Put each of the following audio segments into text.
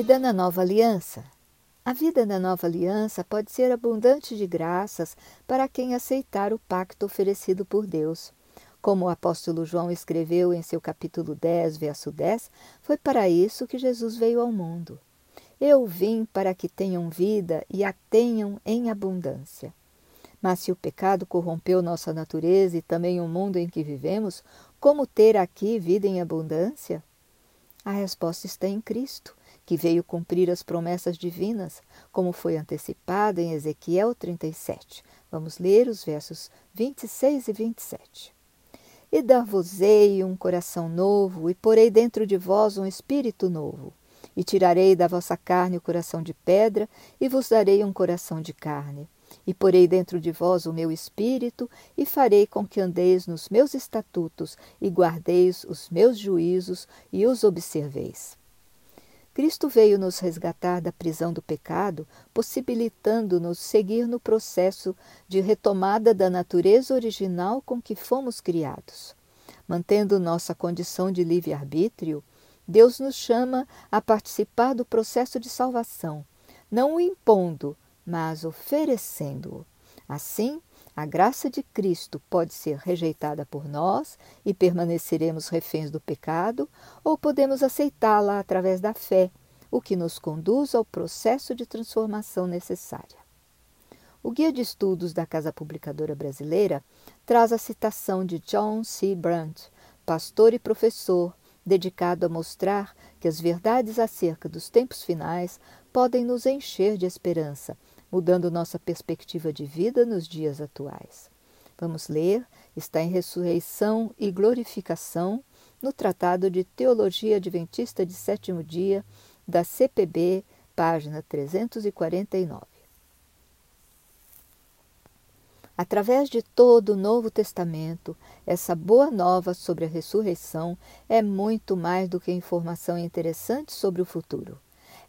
vida na nova aliança. A vida na nova aliança pode ser abundante de graças para quem aceitar o pacto oferecido por Deus. Como o apóstolo João escreveu em seu capítulo 10, verso 10, foi para isso que Jesus veio ao mundo. Eu vim para que tenham vida e a tenham em abundância. Mas se o pecado corrompeu nossa natureza e também o mundo em que vivemos, como ter aqui vida em abundância? A resposta está em Cristo, que veio cumprir as promessas divinas, como foi antecipada em Ezequiel 37. Vamos ler os versos 26 e 27. E dar-vos-ei um coração novo, e porei dentro de vós um espírito novo. E tirarei da vossa carne o coração de pedra, e vos darei um coração de carne. E porei dentro de vós o meu espírito, e farei com que andeis nos meus estatutos, e guardeis os meus juízos, e os observeis. Cristo veio nos resgatar da prisão do pecado, possibilitando-nos seguir no processo de retomada da natureza original com que fomos criados. Mantendo nossa condição de livre-arbítrio, Deus nos chama a participar do processo de salvação, não o impondo, mas oferecendo-o. Assim, a graça de Cristo pode ser rejeitada por nós e permaneceremos reféns do pecado, ou podemos aceitá-la através da fé, o que nos conduz ao processo de transformação necessária. O Guia de Estudos da Casa Publicadora Brasileira traz a citação de John C. Brandt, pastor e professor, dedicado a mostrar que as verdades acerca dos tempos finais podem nos encher de esperança mudando nossa perspectiva de vida nos dias atuais. Vamos ler, está em Ressurreição e Glorificação, no Tratado de Teologia Adventista de Sétimo Dia, da CPB, página 349. Através de todo o Novo Testamento, essa boa nova sobre a ressurreição é muito mais do que informação interessante sobre o futuro.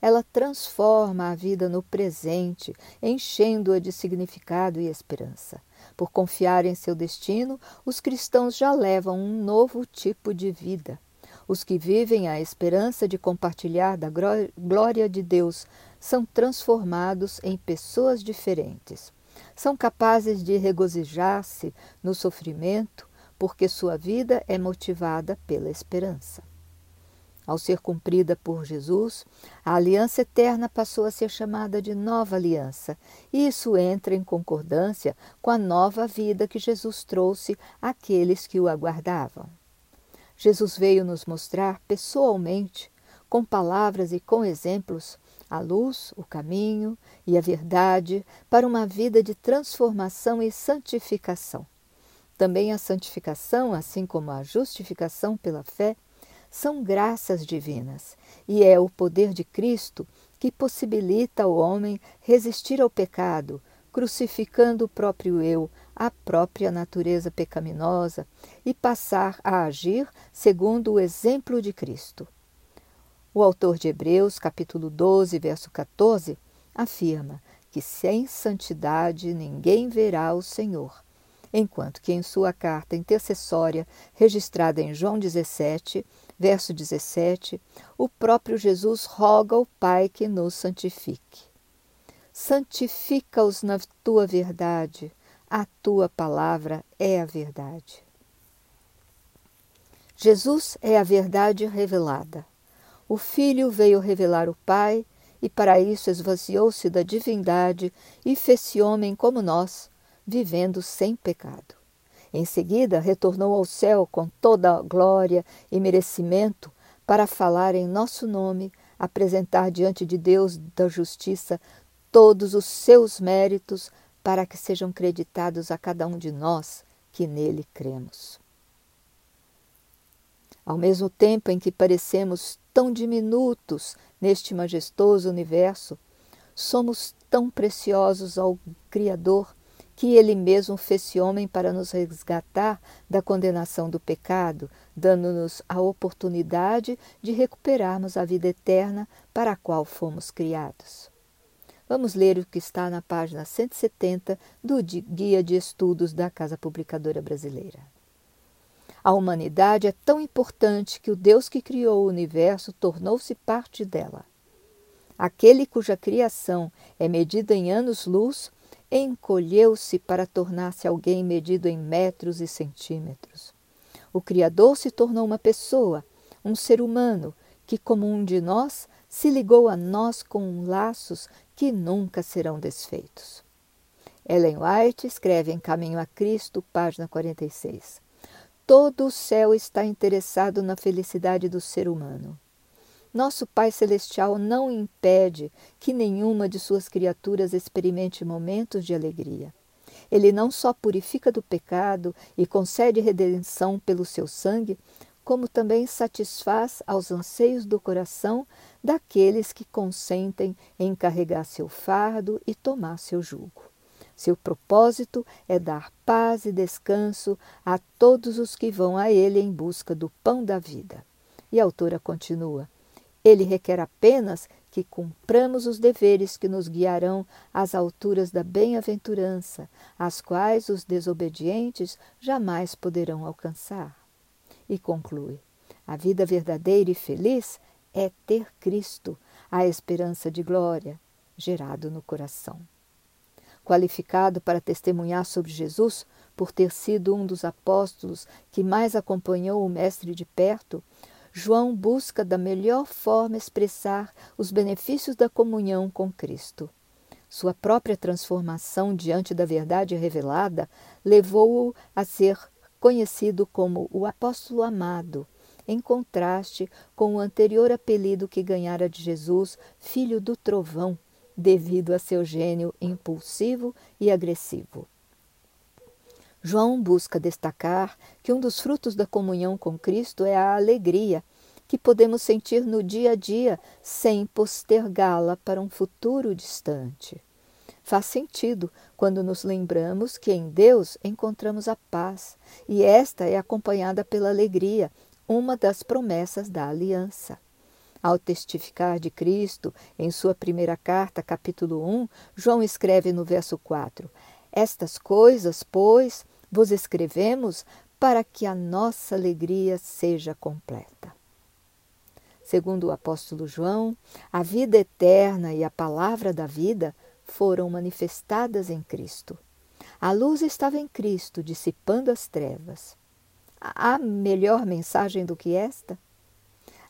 Ela transforma a vida no presente, enchendo-a de significado e esperança. Por confiar em seu destino, os cristãos já levam um novo tipo de vida. Os que vivem a esperança de compartilhar da glória de Deus são transformados em pessoas diferentes. São capazes de regozijar-se no sofrimento porque sua vida é motivada pela esperança. Ao ser cumprida por Jesus, a aliança eterna passou a ser chamada de nova aliança, e isso entra em concordância com a nova vida que Jesus trouxe àqueles que o aguardavam. Jesus veio nos mostrar pessoalmente, com palavras e com exemplos, a luz, o caminho e a verdade para uma vida de transformação e santificação. Também a santificação, assim como a justificação pela fé, são graças divinas e é o poder de Cristo que possibilita ao homem resistir ao pecado, crucificando o próprio eu, a própria natureza pecaminosa e passar a agir segundo o exemplo de Cristo. O autor de Hebreus, capítulo 12, verso 14, afirma que sem santidade ninguém verá o Senhor, enquanto que em sua carta intercessória, registrada em João 17, Verso 17: O próprio Jesus roga ao Pai que nos santifique. Santifica-os na tua verdade, a tua palavra é a verdade. Jesus é a verdade revelada. O Filho veio revelar o Pai e para isso esvaziou-se da divindade e fez-se homem como nós, vivendo sem pecado. Em seguida, retornou ao céu com toda glória e merecimento para falar em nosso nome, apresentar diante de Deus da justiça todos os seus méritos para que sejam creditados a cada um de nós que nele cremos. Ao mesmo tempo em que parecemos tão diminutos neste majestoso universo, somos tão preciosos ao Criador que ele mesmo fez-se homem para nos resgatar da condenação do pecado, dando-nos a oportunidade de recuperarmos a vida eterna para a qual fomos criados. Vamos ler o que está na página 170 do Guia de Estudos da Casa Publicadora Brasileira. A humanidade é tão importante que o Deus que criou o universo tornou-se parte dela. aquele cuja criação é medida em anos-luz, encolheu-se para tornar-se alguém medido em metros e centímetros. O Criador se tornou uma pessoa, um ser humano, que, como um de nós, se ligou a nós com laços que nunca serão desfeitos. Ellen White escreve em Caminho a Cristo, página 46. Todo o céu está interessado na felicidade do ser humano. Nosso Pai Celestial não impede que nenhuma de suas criaturas experimente momentos de alegria. Ele não só purifica do pecado e concede redenção pelo seu sangue, como também satisfaz aos anseios do coração daqueles que consentem em carregar seu fardo e tomar seu jugo. Seu propósito é dar paz e descanso a todos os que vão a ele em busca do pão da vida. E a autora continua: ele requer apenas que cumpramos os deveres que nos guiarão às alturas da bem-aventurança, as quais os desobedientes jamais poderão alcançar. E conclui: a vida verdadeira e feliz é ter Cristo, a esperança de glória, gerado no coração. Qualificado para testemunhar sobre Jesus, por ter sido um dos apóstolos que mais acompanhou o Mestre de perto, João busca da melhor forma expressar os benefícios da comunhão com Cristo. Sua própria transformação diante da verdade revelada levou-o a ser conhecido como o apóstolo amado, em contraste com o anterior apelido que ganhara de Jesus, filho do trovão, devido a seu gênio impulsivo e agressivo. João busca destacar que um dos frutos da comunhão com Cristo é a alegria que podemos sentir no dia a dia sem postergá-la para um futuro distante. Faz sentido quando nos lembramos que em Deus encontramos a paz, e esta é acompanhada pela alegria, uma das promessas da aliança. Ao testificar de Cristo, em sua primeira carta, capítulo 1, João escreve no verso 4: Estas coisas, pois, vos escrevemos para que a nossa alegria seja completa. Segundo o apóstolo João, a vida eterna e a palavra da vida foram manifestadas em Cristo. A luz estava em Cristo, dissipando as trevas. Há melhor mensagem do que esta?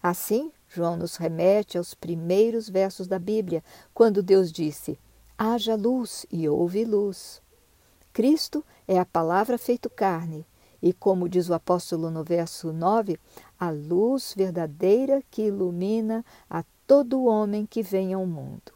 Assim, João nos remete aos primeiros versos da Bíblia, quando Deus disse: Haja luz e houve luz. Cristo é a palavra feito carne, e como diz o apóstolo no verso 9, a luz verdadeira que ilumina a todo homem que vem ao mundo.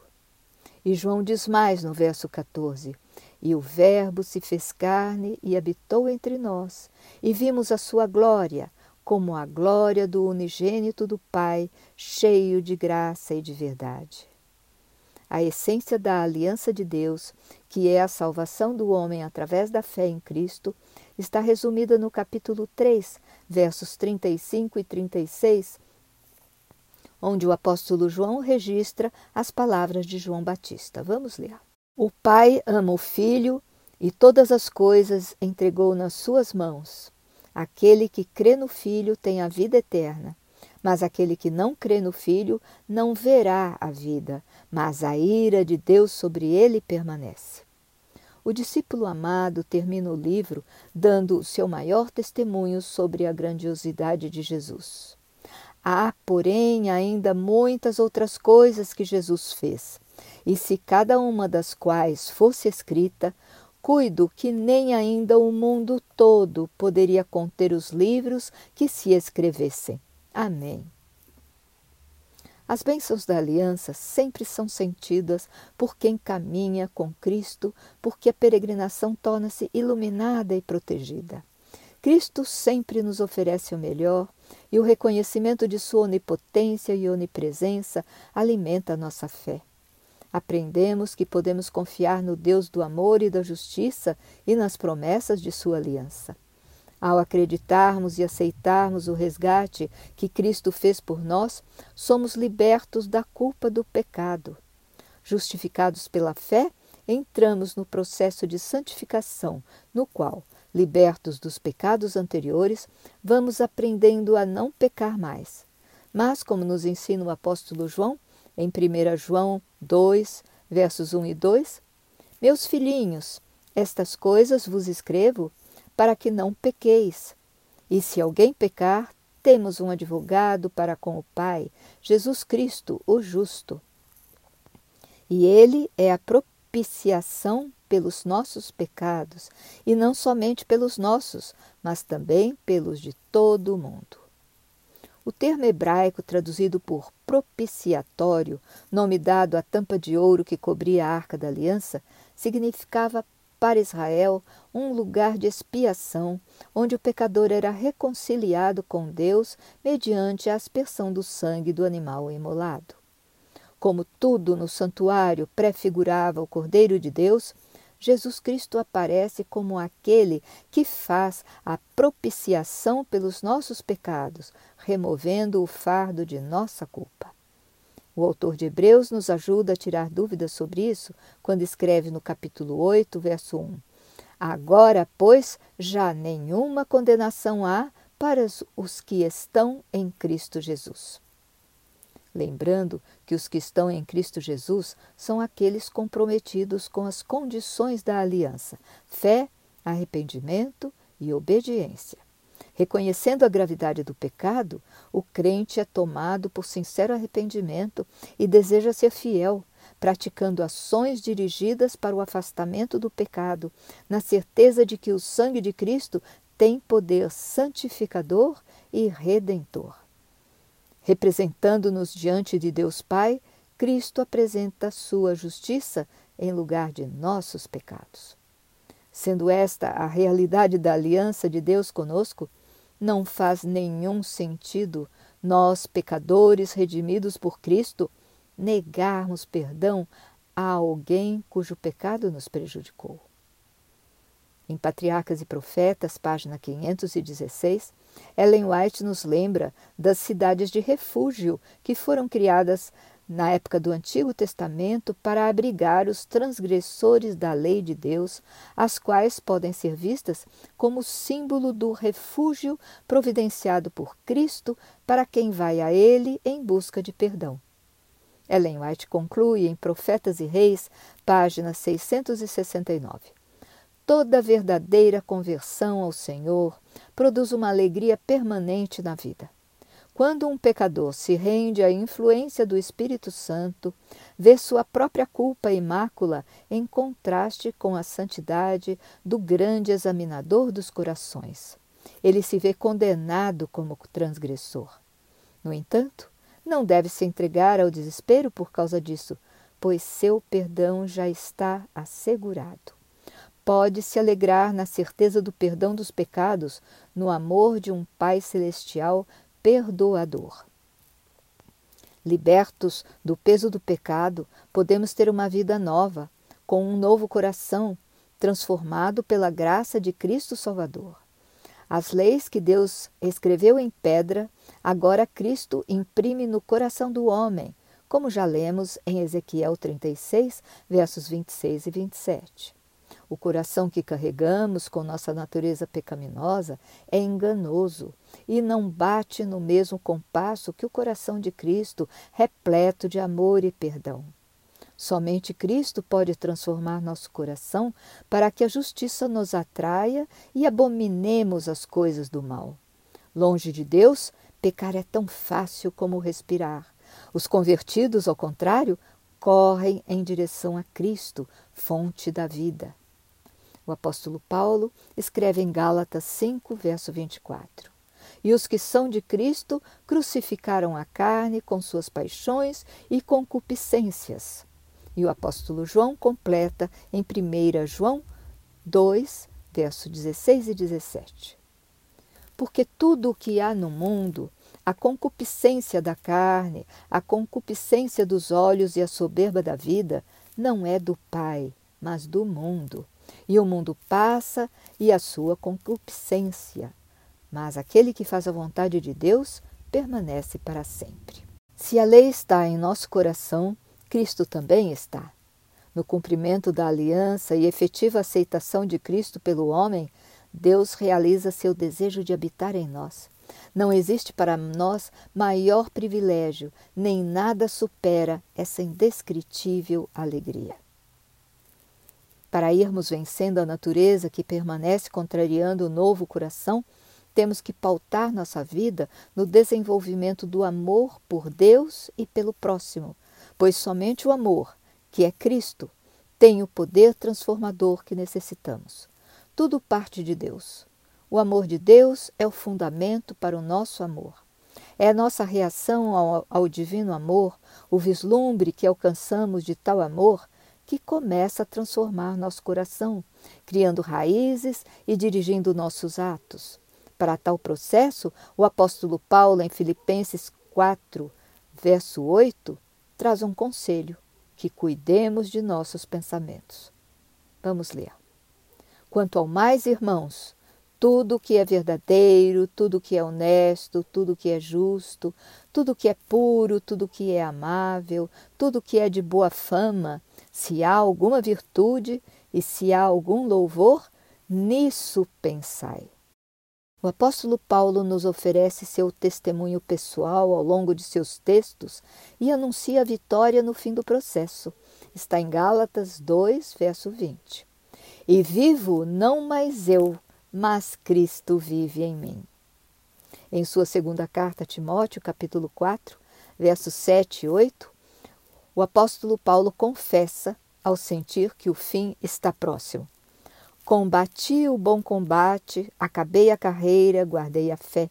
E João diz mais no verso 14: E o Verbo se fez carne e habitou entre nós, e vimos a sua glória, como a glória do unigênito do Pai, cheio de graça e de verdade a essência da aliança de Deus, que é a salvação do homem através da fé em Cristo, está resumida no capítulo 3, versos 35 e 36, onde o apóstolo João registra as palavras de João Batista. Vamos ler. O Pai ama o Filho e todas as coisas entregou nas suas mãos. Aquele que crê no Filho tem a vida eterna mas aquele que não crê no Filho não verá a vida, mas a ira de Deus sobre ele permanece. O discípulo amado termina o livro dando o seu maior testemunho sobre a grandiosidade de Jesus. Há, porém, ainda muitas outras coisas que Jesus fez, e se cada uma das quais fosse escrita, cuido que nem ainda o mundo todo poderia conter os livros que se escrevessem. Amém. As bênçãos da aliança sempre são sentidas por quem caminha com Cristo, porque a peregrinação torna-se iluminada e protegida. Cristo sempre nos oferece o melhor e o reconhecimento de sua onipotência e onipresença alimenta a nossa fé. Aprendemos que podemos confiar no Deus do amor e da justiça e nas promessas de sua aliança. Ao acreditarmos e aceitarmos o resgate que Cristo fez por nós, somos libertos da culpa do pecado. Justificados pela fé, entramos no processo de santificação, no qual, libertos dos pecados anteriores, vamos aprendendo a não pecar mais. Mas, como nos ensina o apóstolo João, em 1 João 2, versos 1 e 2: Meus filhinhos, estas coisas vos escrevo para que não pequeis. E se alguém pecar, temos um advogado para com o Pai, Jesus Cristo, o justo. E ele é a propiciação pelos nossos pecados, e não somente pelos nossos, mas também pelos de todo o mundo. O termo hebraico traduzido por propiciatório, nome dado à tampa de ouro que cobria a arca da aliança, significava para Israel um lugar de expiação, onde o pecador era reconciliado com Deus mediante a aspersão do sangue do animal imolado. Como tudo no santuário prefigurava o Cordeiro de Deus, Jesus Cristo aparece como aquele que faz a propiciação pelos nossos pecados, removendo o fardo de nossa culpa. O autor de Hebreus nos ajuda a tirar dúvidas sobre isso quando escreve no capítulo 8, verso 1. Agora, pois, já nenhuma condenação há para os que estão em Cristo Jesus lembrando que os que estão em Cristo Jesus são aqueles comprometidos com as condições da aliança: fé, arrependimento e obediência. Reconhecendo a gravidade do pecado, o crente é tomado por sincero arrependimento e deseja ser fiel, praticando ações dirigidas para o afastamento do pecado, na certeza de que o sangue de Cristo tem poder santificador e redentor. Representando-nos diante de Deus Pai, Cristo apresenta sua justiça em lugar de nossos pecados. Sendo esta a realidade da aliança de Deus conosco, não faz nenhum sentido nós, pecadores redimidos por Cristo, negarmos perdão a alguém cujo pecado nos prejudicou. Em Patriarcas e Profetas, página 516, Ellen White nos lembra das cidades de refúgio que foram criadas na época do Antigo Testamento para abrigar os transgressores da lei de Deus, as quais podem ser vistas como símbolo do refúgio providenciado por Cristo para quem vai a Ele em busca de perdão. Ellen White conclui em Profetas e Reis, página 669. Toda verdadeira conversão ao Senhor produz uma alegria permanente na vida. Quando um pecador se rende à influência do Espírito Santo, vê sua própria culpa e mácula em contraste com a santidade do grande examinador dos corações. Ele se vê condenado como transgressor. No entanto, não deve se entregar ao desespero por causa disso, pois seu perdão já está assegurado pode se alegrar na certeza do perdão dos pecados, no amor de um Pai Celestial perdoador. Libertos do peso do pecado, podemos ter uma vida nova, com um novo coração, transformado pela graça de Cristo Salvador. As leis que Deus escreveu em pedra, agora Cristo imprime no coração do homem, como já lemos em Ezequiel 36, versos 26 e 27. O coração que carregamos com nossa natureza pecaminosa é enganoso e não bate no mesmo compasso que o coração de Cristo, repleto de amor e perdão. Somente Cristo pode transformar nosso coração para que a justiça nos atraia e abominemos as coisas do mal. Longe de Deus, pecar é tão fácil como respirar. Os convertidos, ao contrário, correm em direção a Cristo, fonte da vida. O apóstolo Paulo escreve em Gálatas 5, verso 24. E os que são de Cristo crucificaram a carne com suas paixões e concupiscências. E o apóstolo João completa em 1 João 2, verso 16 e 17. Porque tudo o que há no mundo, a concupiscência da carne, a concupiscência dos olhos e a soberba da vida, não é do Pai, mas do mundo. E o mundo passa e a sua concupiscência, mas aquele que faz a vontade de Deus permanece para sempre. Se a lei está em nosso coração, Cristo também está. No cumprimento da aliança e efetiva aceitação de Cristo pelo homem, Deus realiza seu desejo de habitar em nós Não existe para nós maior privilégio, nem nada supera essa indescritível alegria. Para irmos vencendo a natureza que permanece contrariando o novo coração, temos que pautar nossa vida no desenvolvimento do amor por Deus e pelo próximo, pois somente o amor, que é Cristo, tem o poder transformador que necessitamos. Tudo parte de Deus. O amor de Deus é o fundamento para o nosso amor. É a nossa reação ao, ao divino amor, o vislumbre que alcançamos de tal amor, que começa a transformar nosso coração, criando raízes e dirigindo nossos atos. Para tal processo, o apóstolo Paulo, em Filipenses 4, verso 8, traz um conselho: que cuidemos de nossos pensamentos. Vamos ler. Quanto ao mais, irmãos, tudo que é verdadeiro, tudo que é honesto, tudo que é justo, tudo que é puro, tudo que é amável, tudo que é de boa fama, se há alguma virtude e se há algum louvor, nisso pensai. O apóstolo Paulo nos oferece seu testemunho pessoal ao longo de seus textos e anuncia a vitória no fim do processo. Está em Gálatas 2, verso 20. E vivo não mais eu, mas Cristo vive em mim. Em sua segunda carta a Timóteo, capítulo 4, versos 7 e 8, o apóstolo Paulo confessa ao sentir que o fim está próximo. Combati o bom combate, acabei a carreira, guardei a fé.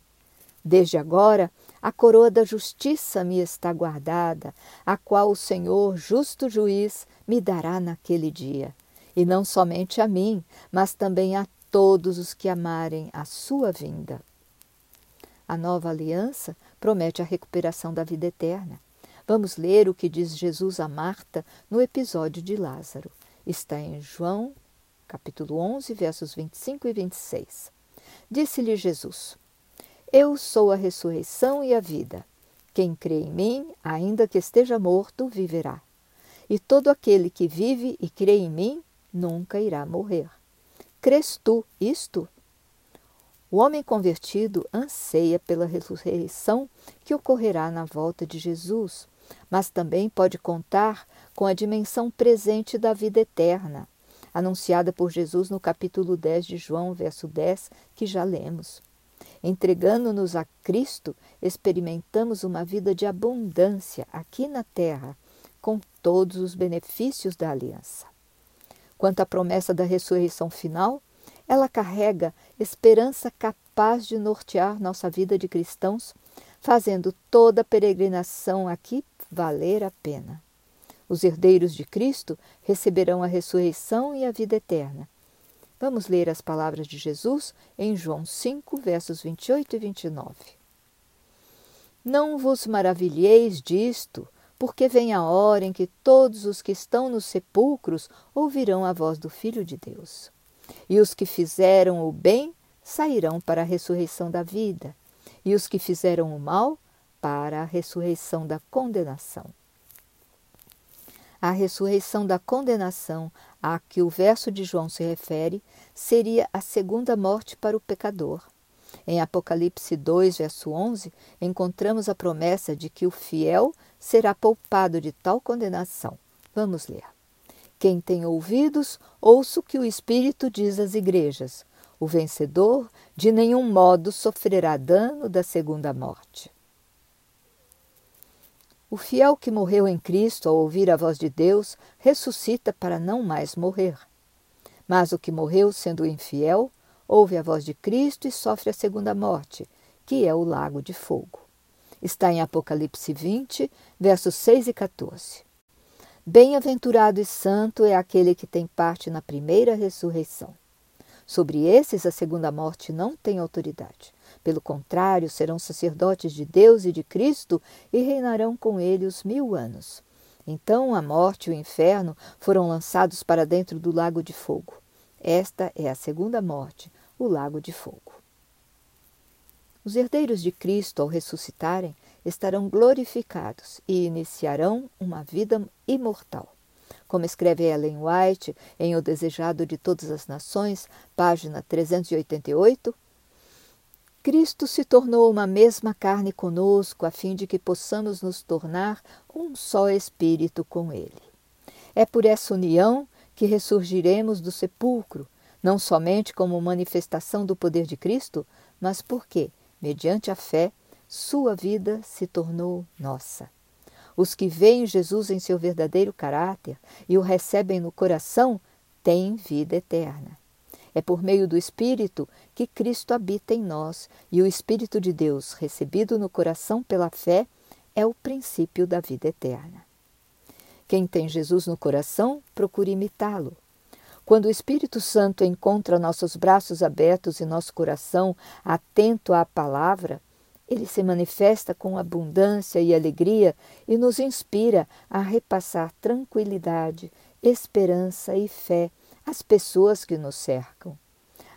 Desde agora, a coroa da justiça me está guardada, a qual o Senhor, justo juiz, me dará naquele dia. E não somente a mim, mas também a todos os que amarem a sua vinda. A nova aliança promete a recuperação da vida eterna. Vamos ler o que diz Jesus a Marta no episódio de Lázaro. Está em João, capítulo 11, versos 25 e 26. Disse-lhe Jesus: Eu sou a ressurreição e a vida. Quem crê em mim, ainda que esteja morto, viverá. E todo aquele que vive e crê em mim, nunca irá morrer. Crês tu isto? O homem convertido anseia pela ressurreição que ocorrerá na volta de Jesus mas também pode contar com a dimensão presente da vida eterna, anunciada por Jesus no capítulo 10 de João, verso 10, que já lemos. Entregando-nos a Cristo, experimentamos uma vida de abundância aqui na terra, com todos os benefícios da aliança. Quanto à promessa da ressurreição final, ela carrega esperança capaz de nortear nossa vida de cristãos, fazendo toda a peregrinação aqui valer a pena. Os herdeiros de Cristo receberão a ressurreição e a vida eterna. Vamos ler as palavras de Jesus em João 5, versos 28 e 29. Não vos maravilheis disto, porque vem a hora em que todos os que estão nos sepulcros ouvirão a voz do Filho de Deus. E os que fizeram o bem sairão para a ressurreição da vida, e os que fizeram o mal para a ressurreição da condenação. A ressurreição da condenação a que o verso de João se refere seria a segunda morte para o pecador. Em Apocalipse 2, verso 11, encontramos a promessa de que o fiel será poupado de tal condenação. Vamos ler. Quem tem ouvidos, ouça o que o Espírito diz às igrejas. O vencedor de nenhum modo sofrerá dano da segunda morte. O fiel que morreu em Cristo ao ouvir a voz de Deus ressuscita para não mais morrer. Mas o que morreu sendo infiel ouve a voz de Cristo e sofre a segunda morte, que é o lago de fogo. Está em Apocalipse 20, versos 6 e 14. Bem-aventurado e santo é aquele que tem parte na primeira ressurreição. Sobre esses, a segunda morte não tem autoridade. Pelo contrário, serão sacerdotes de Deus e de Cristo e reinarão com ele os mil anos. Então a morte e o inferno foram lançados para dentro do lago de fogo. Esta é a segunda morte, o lago de fogo. Os herdeiros de Cristo, ao ressuscitarem, estarão glorificados e iniciarão uma vida imortal. Como escreve Ellen White em O Desejado de Todas as Nações, página 388, Cristo se tornou uma mesma carne conosco, a fim de que possamos nos tornar um só espírito com Ele. É por essa união que ressurgiremos do sepulcro, não somente como manifestação do poder de Cristo, mas porque, mediante a fé, sua vida se tornou nossa. Os que veem Jesus em seu verdadeiro caráter e o recebem no coração têm vida eterna. É por meio do Espírito que Cristo habita em nós, e o Espírito de Deus, recebido no coração pela fé, é o princípio da vida eterna. Quem tem Jesus no coração, procura imitá-lo. Quando o Espírito Santo encontra nossos braços abertos e nosso coração atento à palavra, ele se manifesta com abundância e alegria e nos inspira a repassar tranquilidade, esperança e fé as pessoas que nos cercam.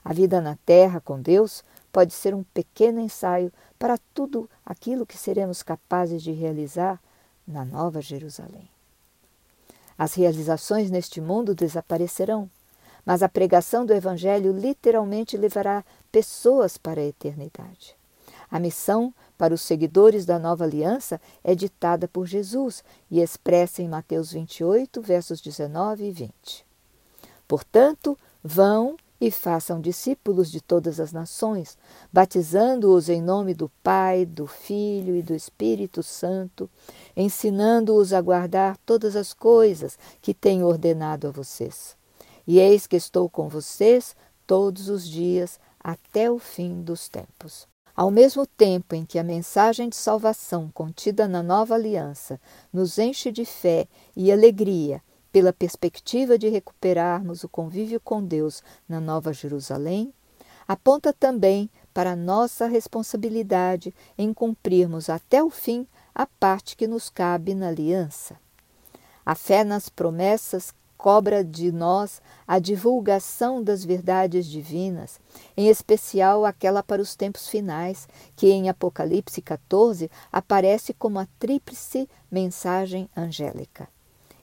A vida na Terra com Deus pode ser um pequeno ensaio para tudo aquilo que seremos capazes de realizar na Nova Jerusalém. As realizações neste mundo desaparecerão, mas a pregação do Evangelho literalmente levará pessoas para a eternidade. A missão para os seguidores da nova aliança é ditada por Jesus e expressa em Mateus 28, versos 19 e 20. Portanto, vão e façam discípulos de todas as nações, batizando-os em nome do Pai, do Filho e do Espírito Santo, ensinando-os a guardar todas as coisas que tenho ordenado a vocês. E eis que estou com vocês todos os dias até o fim dos tempos. Ao mesmo tempo em que a mensagem de salvação contida na nova aliança nos enche de fé e alegria pela perspectiva de recuperarmos o convívio com Deus na Nova Jerusalém, aponta também para nossa responsabilidade em cumprirmos até o fim a parte que nos cabe na aliança. A fé nas promessas cobra de nós a divulgação das verdades divinas, em especial aquela para os tempos finais, que em Apocalipse 14 aparece como a tríplice mensagem angélica.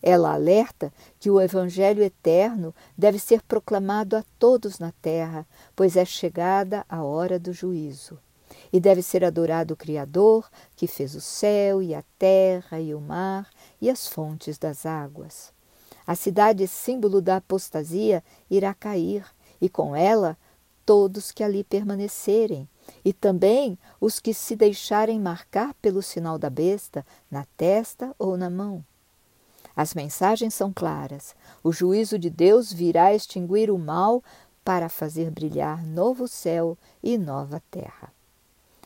Ela alerta que o Evangelho eterno deve ser proclamado a todos na terra, pois é chegada a hora do juízo. E deve ser adorado o Criador, que fez o céu e a terra e o mar e as fontes das águas. A cidade símbolo da apostasia irá cair, e com ela todos que ali permanecerem, e também os que se deixarem marcar pelo sinal da besta na testa ou na mão. As mensagens são claras. O juízo de Deus virá extinguir o mal para fazer brilhar novo céu e nova terra.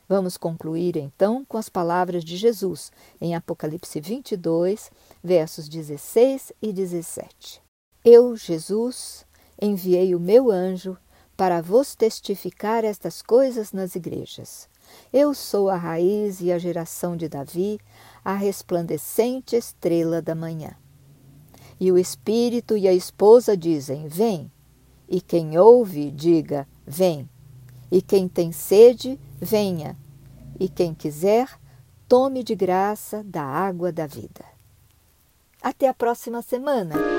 Vamos concluir então com as palavras de Jesus em Apocalipse 22, versos 16 e 17. Eu, Jesus, enviei o meu anjo para vos testificar estas coisas nas igrejas. Eu sou a raiz e a geração de Davi, a resplandecente estrela da manhã. E o espírito e a esposa dizem: Vem. E quem ouve, diga: Vem. E quem tem sede, venha. E quem quiser, tome de graça da água da vida. Até a próxima semana!